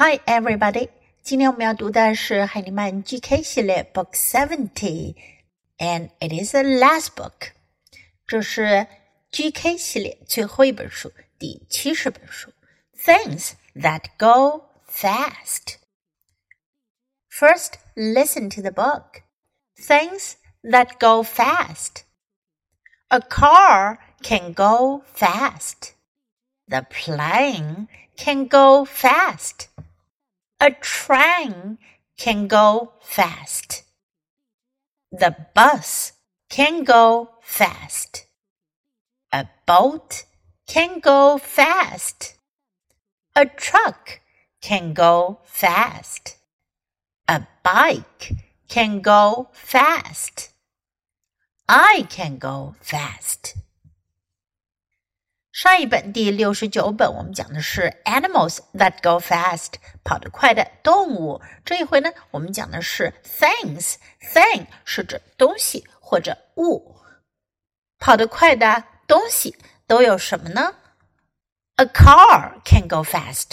Hi, everybody！今天我们要读的是海尼曼 GK 系列 Book Seventy，and it is the last book。这是 GK 系列最后一本书，第七十本书。Things that go fast. First, listen to the book. Things that go fast. A car can go fast. The plane can go fast. A train can go fast. The bus can go fast. A boat can go fast. A truck can go fast. A bike can go fast. I can go fast. 上一本第六十九本，我们讲的是 animals that go fast，跑得快的动物。这一回呢，我们讲的是 things。thing 是指东西或者物。跑得快的东西都有什么呢？A car can go fast。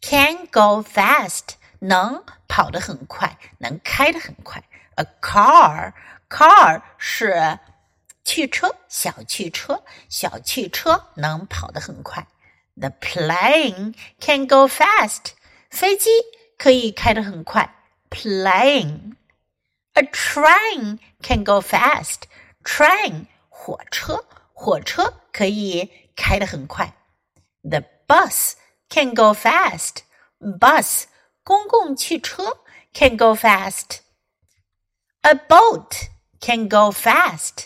can go fast 能跑得很快，能开得很快。A car car 是。汽车，小汽车，小汽车能跑得很快。The plane can go fast，飞机可以开得很快。Plane。A train can go fast。Train，火车，火车可以开得很快。The bus can go fast。Bus，公共汽车 can go fast。A boat can go fast。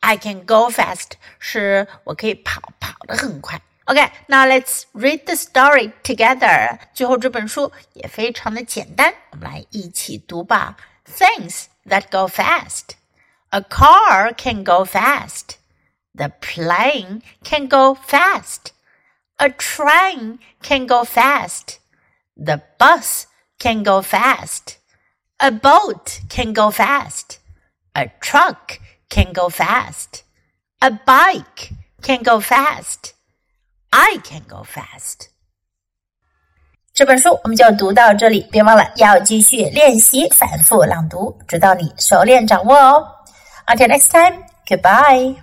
I can go fast，是我可以跑跑得很快。OK，now、okay, let's read the story together。最后这本书也非常的简单，我们来一起读吧。Things that go fast. A car can go fast. The plane can go fast. A train can go fast. The bus can go fast. A boat can go fast. A truck can go fast. A bike can go fast. I can go fast. 这本书我们就读到这里，别忘了要继续练习反复朗读，直到你熟练掌握哦。Until next time, goodbye.